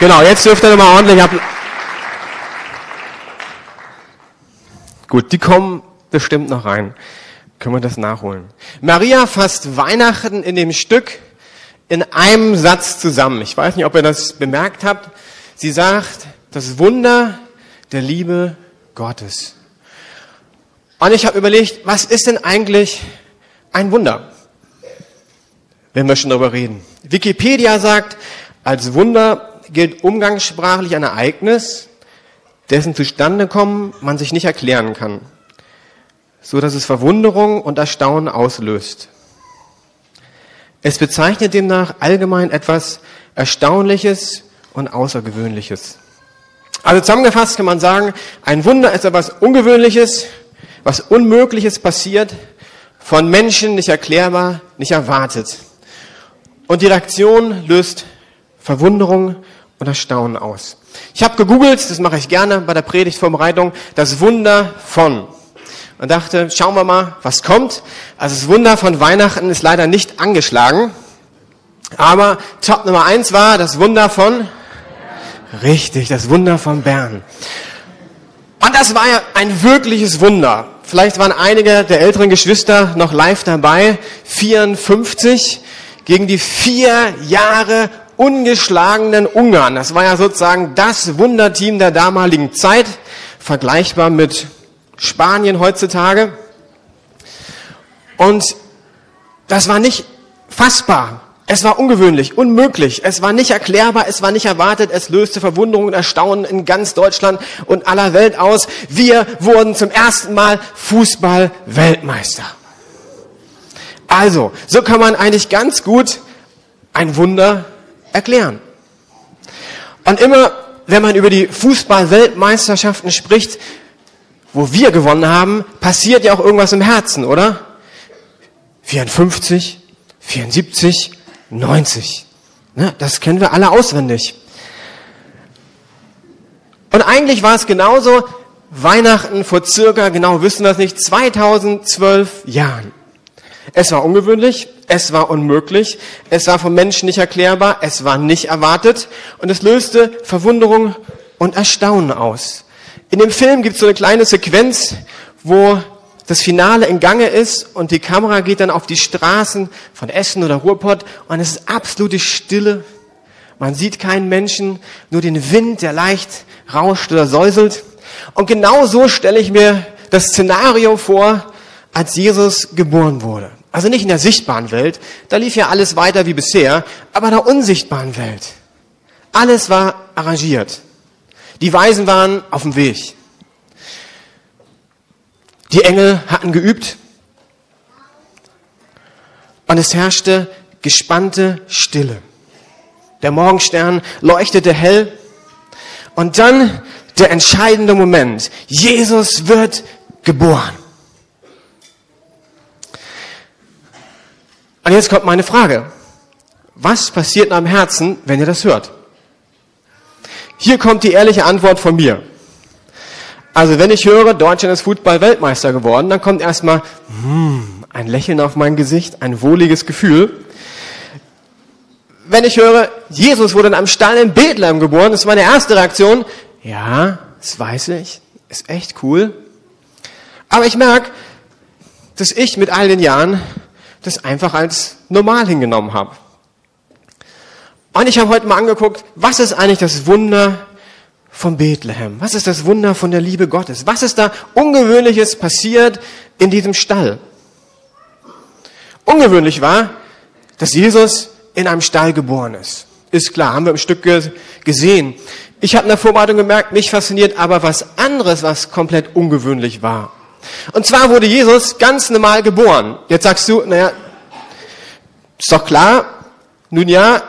Genau, jetzt dürft ihr nochmal ordentlich ab. Gut, die kommen bestimmt noch rein. Können wir das nachholen. Maria fasst Weihnachten in dem Stück in einem Satz zusammen. Ich weiß nicht, ob ihr das bemerkt habt. Sie sagt, das Wunder der Liebe Gottes. Und ich habe überlegt, was ist denn eigentlich ein Wunder? Wenn wir schon darüber reden. Wikipedia sagt, als Wunder gilt umgangssprachlich ein Ereignis, dessen Zustandekommen man sich nicht erklären kann, so dass es Verwunderung und Erstaunen auslöst. Es bezeichnet demnach allgemein etwas Erstaunliches und Außergewöhnliches. Also zusammengefasst kann man sagen, ein Wunder ist etwas Ungewöhnliches, was Unmögliches passiert, von Menschen nicht erklärbar, nicht erwartet. Und die Reaktion löst Verwunderung und Erstaunen aus. Ich habe gegoogelt, das mache ich gerne bei der Predigtvorbereitung, das Wunder von. Und dachte, schauen wir mal, was kommt. Also das Wunder von Weihnachten ist leider nicht angeschlagen. Aber Top Nummer eins war das Wunder von, richtig, das Wunder von Bern. Und das war ja ein wirkliches Wunder. Vielleicht waren einige der älteren Geschwister noch live dabei. 54 gegen die vier Jahre ungeschlagenen Ungarn. Das war ja sozusagen das Wunderteam der damaligen Zeit, vergleichbar mit Spanien heutzutage. Und das war nicht fassbar. Es war ungewöhnlich, unmöglich, es war nicht erklärbar, es war nicht erwartet, es löste Verwunderung und Erstaunen in ganz Deutschland und aller Welt aus. Wir wurden zum ersten Mal Fußball-Weltmeister. Also, so kann man eigentlich ganz gut ein Wunder erklären. Und immer, wenn man über die Fußball-Weltmeisterschaften spricht, wo wir gewonnen haben, passiert ja auch irgendwas im Herzen, oder? 54, 74, 90. Ne, das kennen wir alle auswendig. Und eigentlich war es genauso Weihnachten vor circa, genau wissen wir es nicht, 2012 Jahren. Es war ungewöhnlich, es war unmöglich, es war vom Menschen nicht erklärbar, es war nicht erwartet und es löste Verwunderung und Erstaunen aus. In dem Film gibt es so eine kleine Sequenz, wo das Finale in Gange ist und die Kamera geht dann auf die Straßen von Essen oder Ruhrpott und es ist absolute Stille. Man sieht keinen Menschen, nur den Wind, der leicht rauscht oder säuselt. Und genau so stelle ich mir das Szenario vor, als Jesus geboren wurde. Also nicht in der sichtbaren Welt, da lief ja alles weiter wie bisher, aber in der unsichtbaren Welt. Alles war arrangiert. Die Weisen waren auf dem Weg. Die Engel hatten geübt und es herrschte gespannte Stille. Der Morgenstern leuchtete hell und dann der entscheidende Moment. Jesus wird geboren. Und jetzt kommt meine Frage. Was passiert in eurem Herzen, wenn ihr das hört? Hier kommt die ehrliche Antwort von mir. Also wenn ich höre, Deutschland ist Fußball-Weltmeister geworden, dann kommt erstmal hm, ein Lächeln auf mein Gesicht, ein wohliges Gefühl. Wenn ich höre, Jesus wurde in einem Stall in Bethlehem geboren, ist meine erste Reaktion. Ja, das weiß ich, ist echt cool. Aber ich merke, dass ich mit all den Jahren das einfach als normal hingenommen habe. Und ich habe heute mal angeguckt, was ist eigentlich das Wunder von Bethlehem? Was ist das Wunder von der Liebe Gottes? Was ist da Ungewöhnliches passiert in diesem Stall? Ungewöhnlich war, dass Jesus in einem Stall geboren ist. Ist klar, haben wir im Stück gesehen. Ich habe in der Vorbereitung gemerkt, mich fasziniert aber was anderes, was komplett ungewöhnlich war. Und zwar wurde Jesus ganz normal geboren. Jetzt sagst du, naja, ist doch klar, nun ja,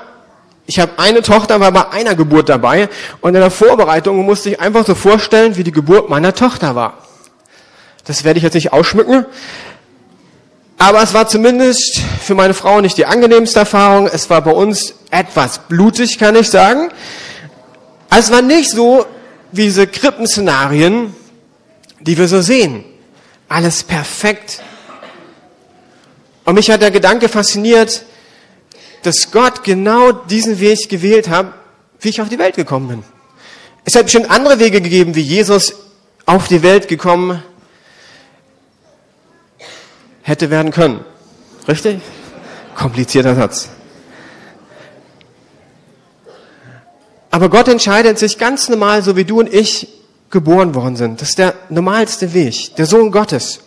ich habe eine Tochter, war bei einer Geburt dabei und in der Vorbereitung musste ich einfach so vorstellen, wie die Geburt meiner Tochter war. Das werde ich jetzt nicht ausschmücken, aber es war zumindest für meine Frau nicht die angenehmste Erfahrung. Es war bei uns etwas blutig, kann ich sagen. Es war nicht so wie diese Krippenszenarien, die wir so sehen. Alles perfekt. Und mich hat der Gedanke fasziniert, dass Gott genau diesen Weg gewählt hat, wie ich auf die Welt gekommen bin. Es hat bestimmt andere Wege gegeben, wie Jesus auf die Welt gekommen hätte werden können. Richtig? Komplizierter Satz. Aber Gott entscheidet sich ganz normal, so wie du und ich geboren worden sind. Das ist der normalste Weg, der Sohn Gottes.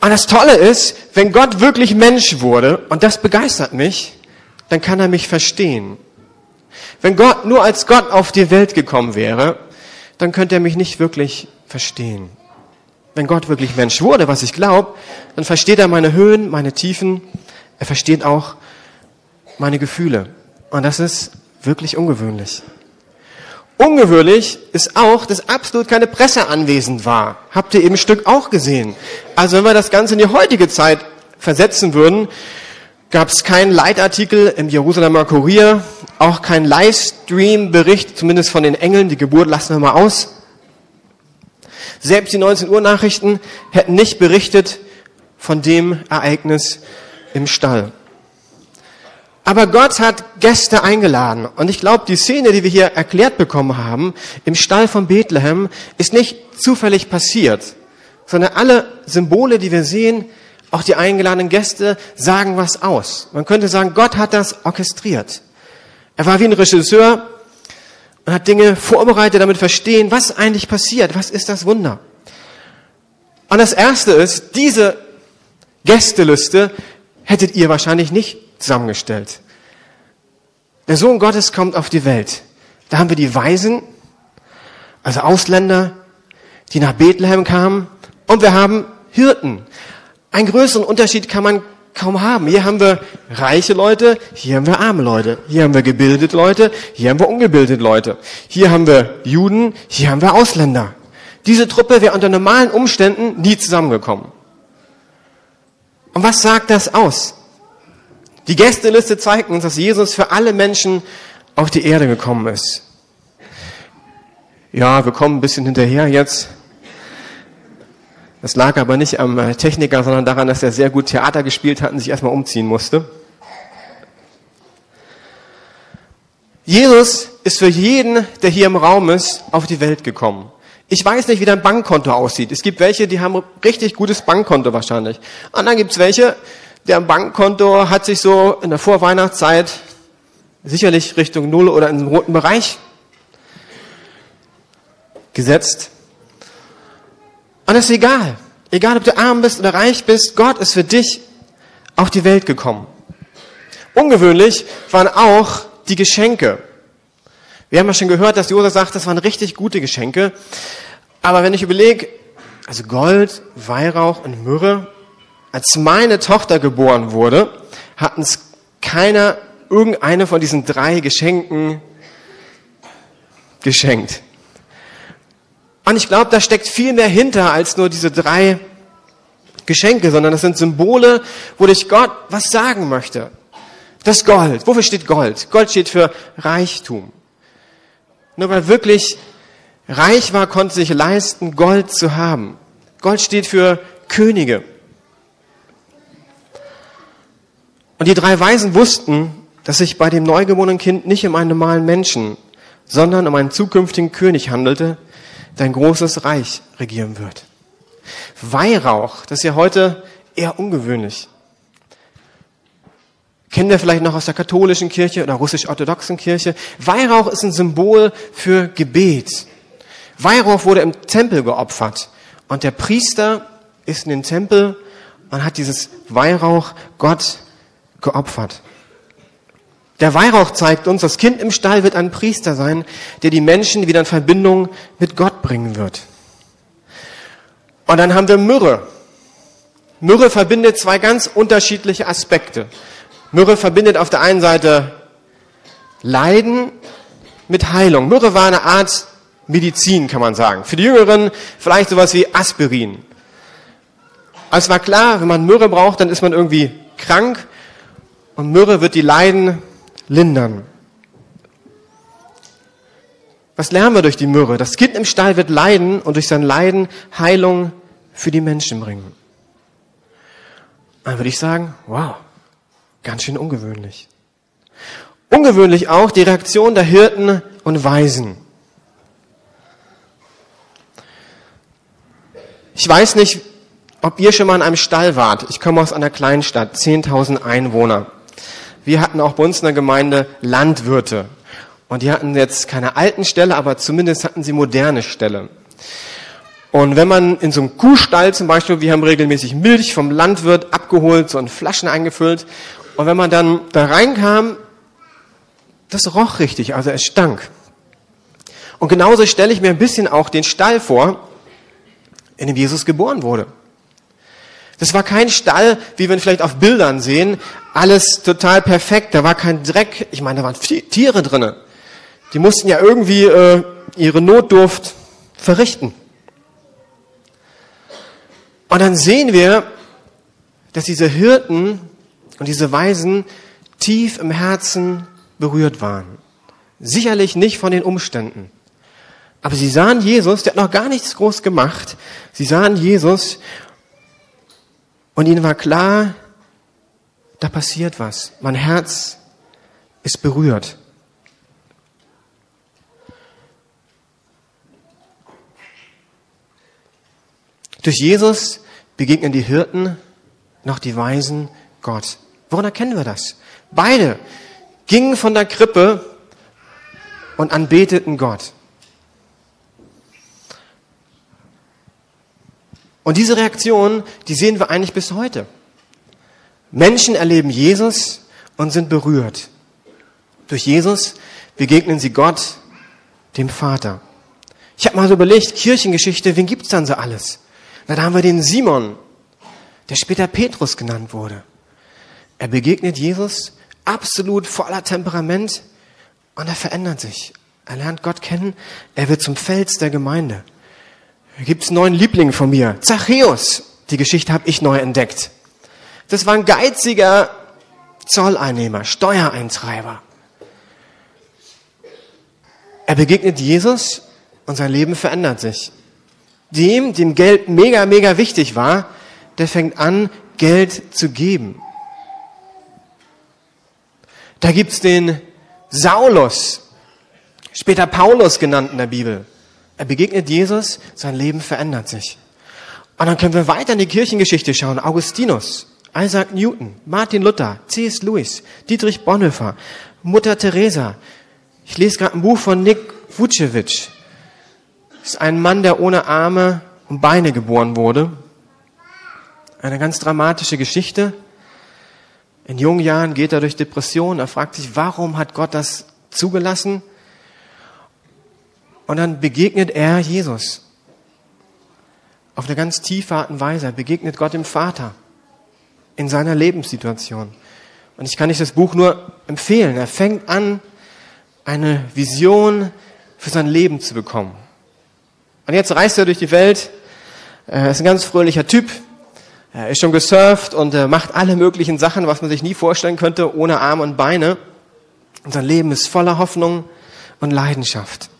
Und das Tolle ist, wenn Gott wirklich Mensch wurde, und das begeistert mich, dann kann er mich verstehen. Wenn Gott nur als Gott auf die Welt gekommen wäre, dann könnte er mich nicht wirklich verstehen. Wenn Gott wirklich Mensch wurde, was ich glaube, dann versteht er meine Höhen, meine Tiefen, er versteht auch meine Gefühle. Und das ist wirklich ungewöhnlich. Ungewöhnlich ist auch, dass absolut keine Presse anwesend war. Habt ihr eben Stück auch gesehen. Also wenn wir das Ganze in die heutige Zeit versetzen würden, gab es keinen Leitartikel im Jerusalemer Kurier, auch keinen Livestream-Bericht, zumindest von den Engeln, die Geburt lassen wir mal aus. Selbst die 19 Uhr Nachrichten hätten nicht berichtet von dem Ereignis im Stall. Aber Gott hat Gäste eingeladen. Und ich glaube, die Szene, die wir hier erklärt bekommen haben, im Stall von Bethlehem, ist nicht zufällig passiert, sondern alle Symbole, die wir sehen, auch die eingeladenen Gäste, sagen was aus. Man könnte sagen, Gott hat das orchestriert. Er war wie ein Regisseur und hat Dinge vorbereitet, damit verstehen, was eigentlich passiert, was ist das Wunder. Und das Erste ist, diese Gästeliste hättet ihr wahrscheinlich nicht zusammengestellt. Der Sohn Gottes kommt auf die Welt. Da haben wir die Weisen, also Ausländer, die nach Bethlehem kamen. Und wir haben Hirten. Einen größeren Unterschied kann man kaum haben. Hier haben wir reiche Leute, hier haben wir arme Leute, hier haben wir gebildete Leute, hier haben wir ungebildete Leute. Hier haben wir Juden, hier haben wir Ausländer. Diese Truppe wäre unter normalen Umständen nie zusammengekommen. Und was sagt das aus? Die Gästeliste zeigt uns, dass Jesus für alle Menschen auf die Erde gekommen ist. Ja, wir kommen ein bisschen hinterher jetzt. Das lag aber nicht am äh, Techniker, sondern daran, dass er sehr gut Theater gespielt hat und sich erstmal umziehen musste. Jesus ist für jeden, der hier im Raum ist, auf die Welt gekommen. Ich weiß nicht, wie dein Bankkonto aussieht. Es gibt welche, die haben richtig gutes Bankkonto wahrscheinlich. Und dann gibt es welche, der Bankkonto hat sich so in der Vorweihnachtszeit sicherlich Richtung Null oder in den roten Bereich gesetzt. Und es ist egal. Egal, ob du arm bist oder reich bist, Gott ist für dich auf die Welt gekommen. Ungewöhnlich waren auch die Geschenke. Wir haben ja schon gehört, dass Josef sagt, das waren richtig gute Geschenke. Aber wenn ich überlege, also Gold, Weihrauch und Myrrhe, als meine Tochter geboren wurde, hat uns keiner irgendeine von diesen drei Geschenken geschenkt. Und ich glaube, da steckt viel mehr hinter als nur diese drei Geschenke, sondern das sind Symbole, wo dich Gott was sagen möchte. Das Gold. Wofür steht Gold? Gold steht für Reichtum. Nur weil wirklich reich war, konnte sich leisten, Gold zu haben. Gold steht für Könige. Und die drei Weisen wussten, dass sich bei dem neugeborenen Kind nicht um einen normalen Menschen, sondern um einen zukünftigen König handelte, der ein großes Reich regieren wird. Weihrauch, das ist ja heute eher ungewöhnlich. Kennen wir vielleicht noch aus der katholischen Kirche oder russisch-orthodoxen Kirche. Weihrauch ist ein Symbol für Gebet. Weihrauch wurde im Tempel geopfert. Und der Priester ist in den Tempel und hat dieses Weihrauch Gott geopfert. Der Weihrauch zeigt uns, das Kind im Stall wird ein Priester sein, der die Menschen wieder in Verbindung mit Gott bringen wird. Und dann haben wir Myrrhe. Myrrhe verbindet zwei ganz unterschiedliche Aspekte. Myrrhe verbindet auf der einen Seite Leiden mit Heilung. Myrrhe war eine Art Medizin, kann man sagen. Für die Jüngeren vielleicht sowas wie Aspirin. Also es war klar, wenn man Myrrhe braucht, dann ist man irgendwie krank und Myrrhe wird die Leiden lindern. Was lernen wir durch die Myrrhe? Das Kind im Stall wird leiden und durch sein Leiden Heilung für die Menschen bringen. Dann würde ich sagen, wow, ganz schön ungewöhnlich. Ungewöhnlich auch die Reaktion der Hirten und Weisen. Ich weiß nicht, ob ihr schon mal in einem Stall wart. Ich komme aus einer kleinen Stadt, 10.000 Einwohner. Wir hatten auch bei uns in der Gemeinde Landwirte. Und die hatten jetzt keine alten Ställe, aber zumindest hatten sie moderne Ställe. Und wenn man in so einem Kuhstall zum Beispiel, wir haben regelmäßig Milch vom Landwirt abgeholt, so in Flaschen eingefüllt. Und wenn man dann da reinkam, das roch richtig, also es stank. Und genauso stelle ich mir ein bisschen auch den Stall vor, in dem Jesus geboren wurde. Das war kein Stall, wie wir ihn vielleicht auf Bildern sehen, alles total perfekt, da war kein Dreck, ich meine, da waren Tiere drinnen. Die mussten ja irgendwie äh, ihre Notdurft verrichten. Und dann sehen wir, dass diese Hirten und diese Weisen tief im Herzen berührt waren. Sicherlich nicht von den Umständen. Aber sie sahen Jesus, der hat noch gar nichts groß gemacht. Sie sahen Jesus und ihnen war klar, da passiert was. Mein Herz ist berührt. Durch Jesus begegnen die Hirten noch die Weisen Gott. Woran erkennen wir das? Beide gingen von der Krippe und anbeteten Gott. Und diese Reaktion, die sehen wir eigentlich bis heute. Menschen erleben Jesus und sind berührt. Durch Jesus begegnen sie Gott, dem Vater. Ich habe mal so überlegt, Kirchengeschichte, wen gibt's dann so alles? Na, da haben wir den Simon, der später Petrus genannt wurde. Er begegnet Jesus absolut voller Temperament und er verändert sich. Er lernt Gott kennen, er wird zum Fels der Gemeinde. Da gibt's einen neuen Liebling von mir, Zachäus. Die Geschichte habe ich neu entdeckt. Das war ein geiziger Zolleinnehmer, Steuereintreiber. Er begegnet Jesus und sein Leben verändert sich. Dem, dem Geld mega, mega wichtig war, der fängt an, Geld zu geben. Da gibt's den Saulus, später Paulus genannt in der Bibel. Er begegnet Jesus, sein Leben verändert sich. Und dann können wir weiter in die Kirchengeschichte schauen. Augustinus, Isaac Newton, Martin Luther, C.S. Lewis, Dietrich Bonhoeffer, Mutter Teresa. Ich lese gerade ein Buch von Nick Vucevic. Das ist ein Mann, der ohne Arme und Beine geboren wurde. Eine ganz dramatische Geschichte. In jungen Jahren geht er durch Depressionen. Er fragt sich, warum hat Gott das zugelassen? Und dann begegnet er Jesus. Auf eine ganz tiefe Art und Weise. Er begegnet Gott dem Vater in seiner Lebenssituation. Und ich kann euch das Buch nur empfehlen. Er fängt an, eine Vision für sein Leben zu bekommen. Und jetzt reist er durch die Welt. Er ist ein ganz fröhlicher Typ. Er ist schon gesurft und macht alle möglichen Sachen, was man sich nie vorstellen könnte, ohne Arme und Beine. Und sein Leben ist voller Hoffnung und Leidenschaft.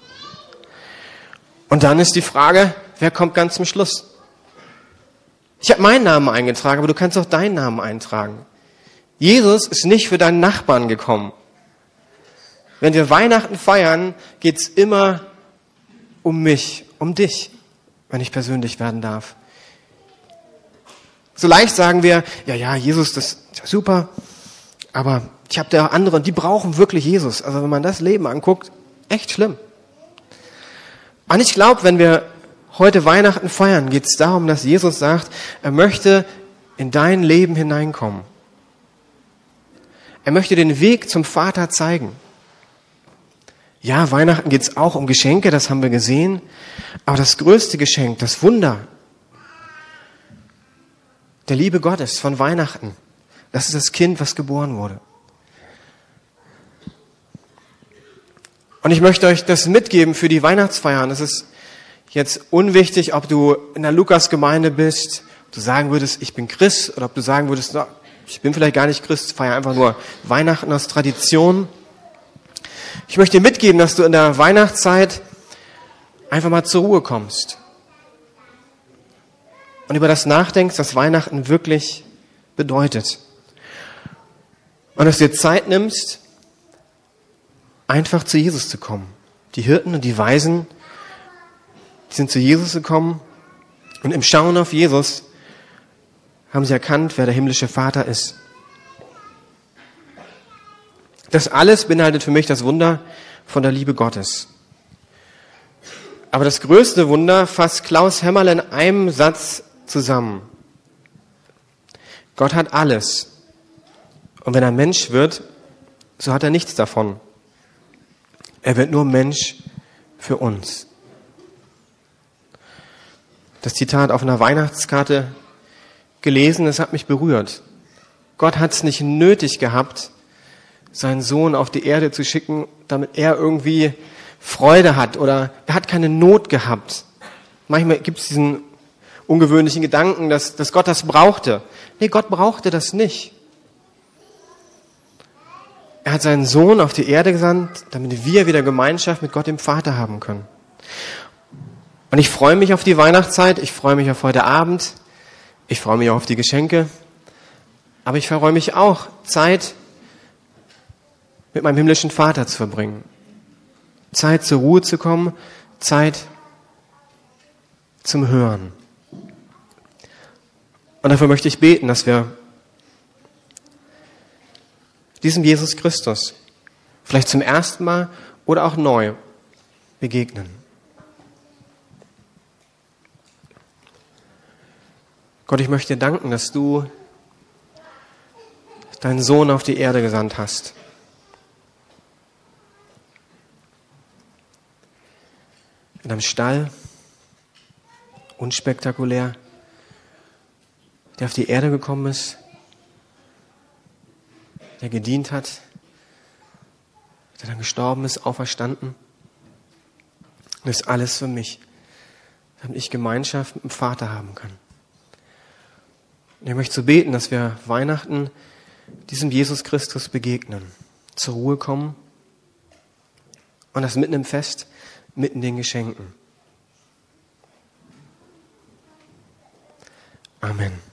Und dann ist die Frage, wer kommt ganz zum Schluss? Ich habe meinen Namen eingetragen, aber du kannst auch deinen Namen eintragen. Jesus ist nicht für deinen Nachbarn gekommen. Wenn wir Weihnachten feiern, geht's immer um mich, um dich, wenn ich persönlich werden darf. So leicht sagen wir, ja, ja, Jesus, das ist super, aber ich habe da andere die brauchen wirklich Jesus. Also wenn man das Leben anguckt, echt schlimm. Und ich glaube, wenn wir heute Weihnachten feiern, geht es darum, dass Jesus sagt, er möchte in dein Leben hineinkommen. Er möchte den Weg zum Vater zeigen. Ja, Weihnachten geht es auch um Geschenke, das haben wir gesehen. Aber das größte Geschenk, das Wunder der Liebe Gottes von Weihnachten, das ist das Kind, was geboren wurde. Und ich möchte euch das mitgeben für die Weihnachtsfeiern. Es ist jetzt unwichtig, ob du in der Lukas-Gemeinde bist, ob du sagen würdest, ich bin Christ, oder ob du sagen würdest, no, ich bin vielleicht gar nicht Christ, feiere einfach nur Weihnachten aus Tradition. Ich möchte dir mitgeben, dass du in der Weihnachtszeit einfach mal zur Ruhe kommst und über das nachdenkst, was Weihnachten wirklich bedeutet. Und dass du dir Zeit nimmst, einfach zu Jesus zu kommen. Die Hirten und die Weisen, die sind zu Jesus gekommen und im Schauen auf Jesus haben sie erkannt, wer der himmlische Vater ist. Das alles beinhaltet für mich das Wunder von der Liebe Gottes. Aber das größte Wunder fasst Klaus Hämmerl in einem Satz zusammen. Gott hat alles. Und wenn er Mensch wird, so hat er nichts davon. Er wird nur Mensch für uns. Das Zitat auf einer Weihnachtskarte gelesen, es hat mich berührt. Gott hat es nicht nötig gehabt, seinen Sohn auf die Erde zu schicken, damit er irgendwie Freude hat oder er hat keine Not gehabt. Manchmal gibt es diesen ungewöhnlichen Gedanken, dass, dass Gott das brauchte. Nee, Gott brauchte das nicht. Er hat seinen Sohn auf die Erde gesandt, damit wir wieder Gemeinschaft mit Gott dem Vater haben können. Und ich freue mich auf die Weihnachtszeit, ich freue mich auf heute Abend, ich freue mich auch auf die Geschenke, aber ich freue mich auch, Zeit mit meinem himmlischen Vater zu verbringen. Zeit zur Ruhe zu kommen, Zeit zum Hören. Und dafür möchte ich beten, dass wir diesem Jesus Christus vielleicht zum ersten Mal oder auch neu begegnen. Gott, ich möchte dir danken, dass du deinen Sohn auf die Erde gesandt hast. In einem Stall, unspektakulär, der auf die Erde gekommen ist, der gedient hat, der dann gestorben ist, auferstanden. Das ist alles für mich, damit ich Gemeinschaft mit dem Vater haben kann. Und ich möchte so beten, dass wir Weihnachten diesem Jesus Christus begegnen, zur Ruhe kommen und das mitten im Fest, mitten in den Geschenken. Amen.